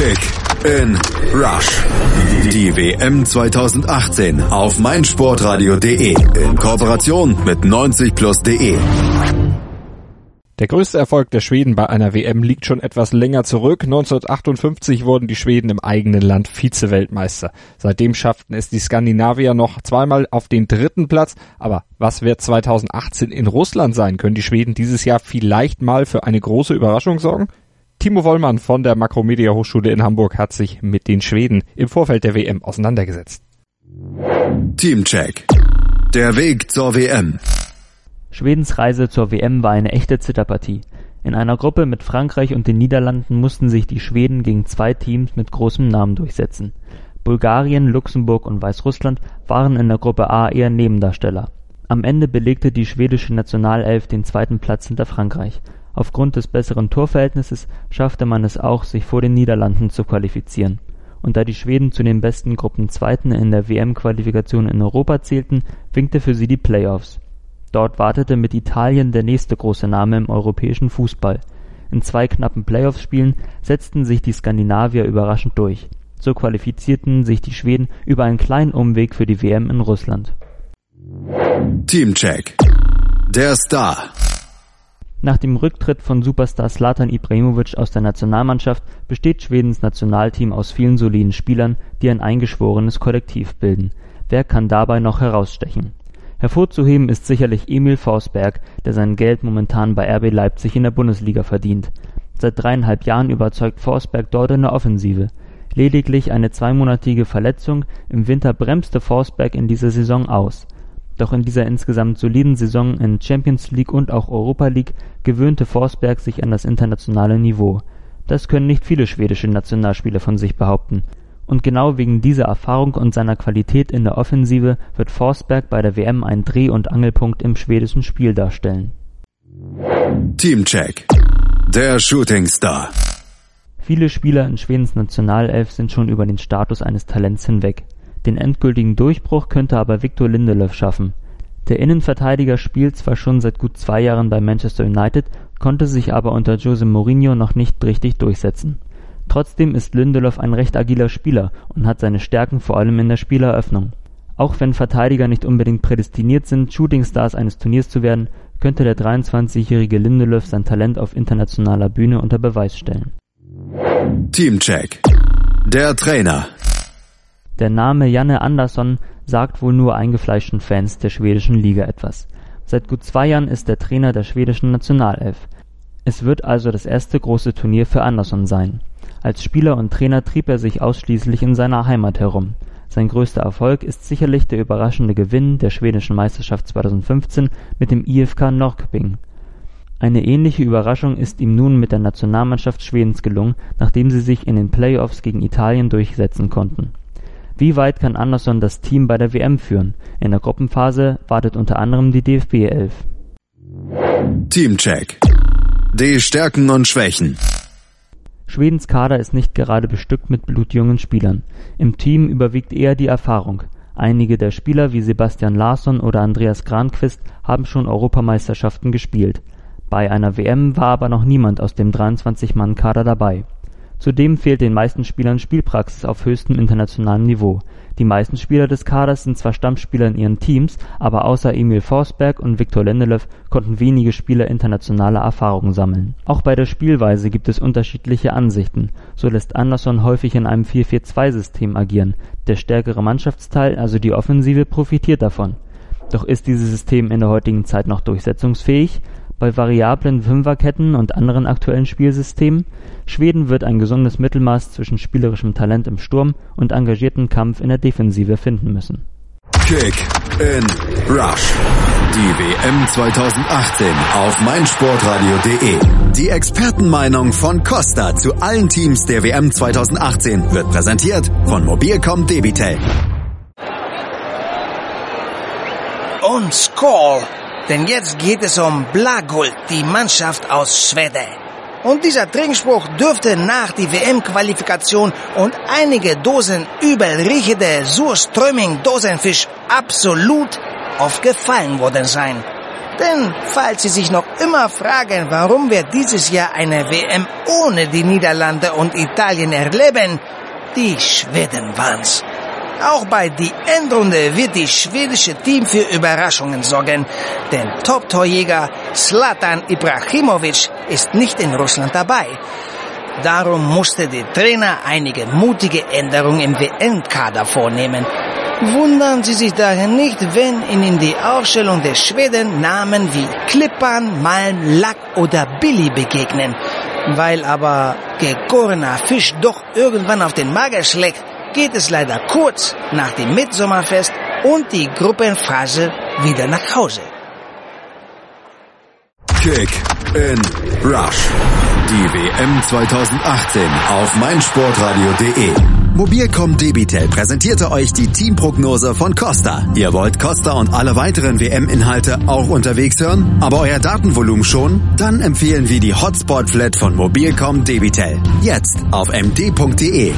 Kick in Rush. Die WM 2018 auf meinsportradio.de in Kooperation mit 90plus.de. Der größte Erfolg der Schweden bei einer WM liegt schon etwas länger zurück. 1958 wurden die Schweden im eigenen Land Vize-Weltmeister. Seitdem schafften es die Skandinavier noch zweimal auf den dritten Platz. Aber was wird 2018 in Russland sein? Können die Schweden dieses Jahr vielleicht mal für eine große Überraschung sorgen? Timo Wollmann von der Makromedia Hochschule in Hamburg hat sich mit den Schweden im Vorfeld der WM auseinandergesetzt. Teamcheck. Der Weg zur WM. Schwedens Reise zur WM war eine echte Zitterpartie. In einer Gruppe mit Frankreich und den Niederlanden mussten sich die Schweden gegen zwei Teams mit großem Namen durchsetzen. Bulgarien, Luxemburg und Weißrussland waren in der Gruppe A eher Nebendarsteller. Am Ende belegte die schwedische Nationalelf den zweiten Platz hinter Frankreich. Aufgrund des besseren Torverhältnisses schaffte man es auch, sich vor den Niederlanden zu qualifizieren. Und da die Schweden zu den besten Gruppenzweiten in der WM-Qualifikation in Europa zählten, winkte für sie die Playoffs. Dort wartete mit Italien der nächste große Name im europäischen Fußball. In zwei knappen Playoff-Spielen setzten sich die Skandinavier überraschend durch. So qualifizierten sich die Schweden über einen kleinen Umweg für die WM in Russland. Teamcheck. Der Star. Nach dem Rücktritt von Superstar Zlatan Ibrahimovic aus der Nationalmannschaft besteht Schwedens Nationalteam aus vielen soliden Spielern, die ein eingeschworenes Kollektiv bilden. Wer kann dabei noch herausstechen? Hervorzuheben ist sicherlich Emil Forsberg, der sein Geld momentan bei RB Leipzig in der Bundesliga verdient. Seit dreieinhalb Jahren überzeugt Forsberg dort in der Offensive. Lediglich eine zweimonatige Verletzung im Winter bremste Forsberg in dieser Saison aus. Doch in dieser insgesamt soliden Saison in Champions League und auch Europa League gewöhnte Forsberg sich an das internationale Niveau. Das können nicht viele schwedische Nationalspieler von sich behaupten und genau wegen dieser Erfahrung und seiner Qualität in der Offensive wird Forsberg bei der WM einen Dreh- und Angelpunkt im schwedischen Spiel darstellen. Teamcheck. Der Shooting Star. Viele Spieler in Schwedens Nationalelf sind schon über den Status eines Talents hinweg. Den endgültigen Durchbruch könnte aber Victor Lindelöf schaffen. Der Innenverteidiger spielt zwar schon seit gut zwei Jahren bei Manchester United, konnte sich aber unter Jose Mourinho noch nicht richtig durchsetzen. Trotzdem ist Lindelof ein recht agiler Spieler und hat seine Stärken vor allem in der Spieleröffnung. Auch wenn Verteidiger nicht unbedingt prädestiniert sind, Shootingstars eines Turniers zu werden, könnte der 23-jährige Lindelöf sein Talent auf internationaler Bühne unter Beweis stellen. Teamcheck. Der Trainer. Der Name Janne Andersson sagt wohl nur eingefleischten Fans der schwedischen Liga etwas. Seit gut zwei Jahren ist er Trainer der schwedischen Nationalelf. Es wird also das erste große Turnier für Andersson sein. Als Spieler und Trainer trieb er sich ausschließlich in seiner Heimat herum. Sein größter Erfolg ist sicherlich der überraschende Gewinn der schwedischen Meisterschaft 2015 mit dem IFK Norrköping. Eine ähnliche Überraschung ist ihm nun mit der Nationalmannschaft Schwedens gelungen, nachdem sie sich in den Playoffs gegen Italien durchsetzen konnten. Wie weit kann Andersson das Team bei der WM führen? In der Gruppenphase wartet unter anderem die DFB 11. Teamcheck. Die Stärken und Schwächen. Schwedens Kader ist nicht gerade bestückt mit blutjungen Spielern. Im Team überwiegt eher die Erfahrung. Einige der Spieler wie Sebastian Larsson oder Andreas Granqvist haben schon Europameisterschaften gespielt. Bei einer WM war aber noch niemand aus dem 23-Mann-Kader dabei Zudem fehlt den meisten Spielern Spielpraxis auf höchstem internationalem Niveau. Die meisten Spieler des Kaders sind zwar Stammspieler in ihren Teams, aber außer Emil Forsberg und Victor Lindelöf konnten wenige Spieler internationale Erfahrungen sammeln. Auch bei der Spielweise gibt es unterschiedliche Ansichten. So lässt Andersson häufig in einem 4-4-2-System agieren. Der stärkere Mannschaftsteil, also die Offensive, profitiert davon. Doch ist dieses System in der heutigen Zeit noch durchsetzungsfähig? Bei variablen Fünferketten und anderen aktuellen Spielsystemen, Schweden wird ein gesundes Mittelmaß zwischen spielerischem Talent im Sturm und engagiertem Kampf in der Defensive finden müssen. Kick in Rush. Die WM 2018 auf meinsportradio.de. Die Expertenmeinung von Costa zu allen Teams der WM 2018 wird präsentiert von Mobilcom Debitel. Und Skoll! Denn jetzt geht es um Blagult, die Mannschaft aus Schweden. Und dieser Trinkspruch dürfte nach die WM-Qualifikation und einige Dosen übel riechende Surströmming Dosenfisch absolut aufgefallen worden sein. Denn falls Sie sich noch immer fragen, warum wir dieses Jahr eine WM ohne die Niederlande und Italien erleben, die Schweden waren's. Auch bei die Endrunde wird die schwedische Team für Überraschungen sorgen, denn Top-Torjäger Zlatan Ibrahimovic ist nicht in Russland dabei. Darum musste der Trainer einige mutige Änderungen im WM-Kader vornehmen. Wundern Sie sich daher nicht, wenn Ihnen die Aufstellung der Schweden Namen wie Klippan, Malm, Lack oder Billy begegnen. Weil aber gegorener Fisch doch irgendwann auf den Mager schlägt, geht es leider kurz nach dem Mitsommerfest und die Gruppenphase wieder nach Hause. Kick in Rush. Die WM 2018 auf meinsportradio.de. Mobilcom Debitel präsentierte euch die Teamprognose von Costa. Ihr wollt Costa und alle weiteren WM-Inhalte auch unterwegs hören, aber euer Datenvolumen schon? Dann empfehlen wir die Hotspot Flat von Mobilcom Debitel. Jetzt auf md.de.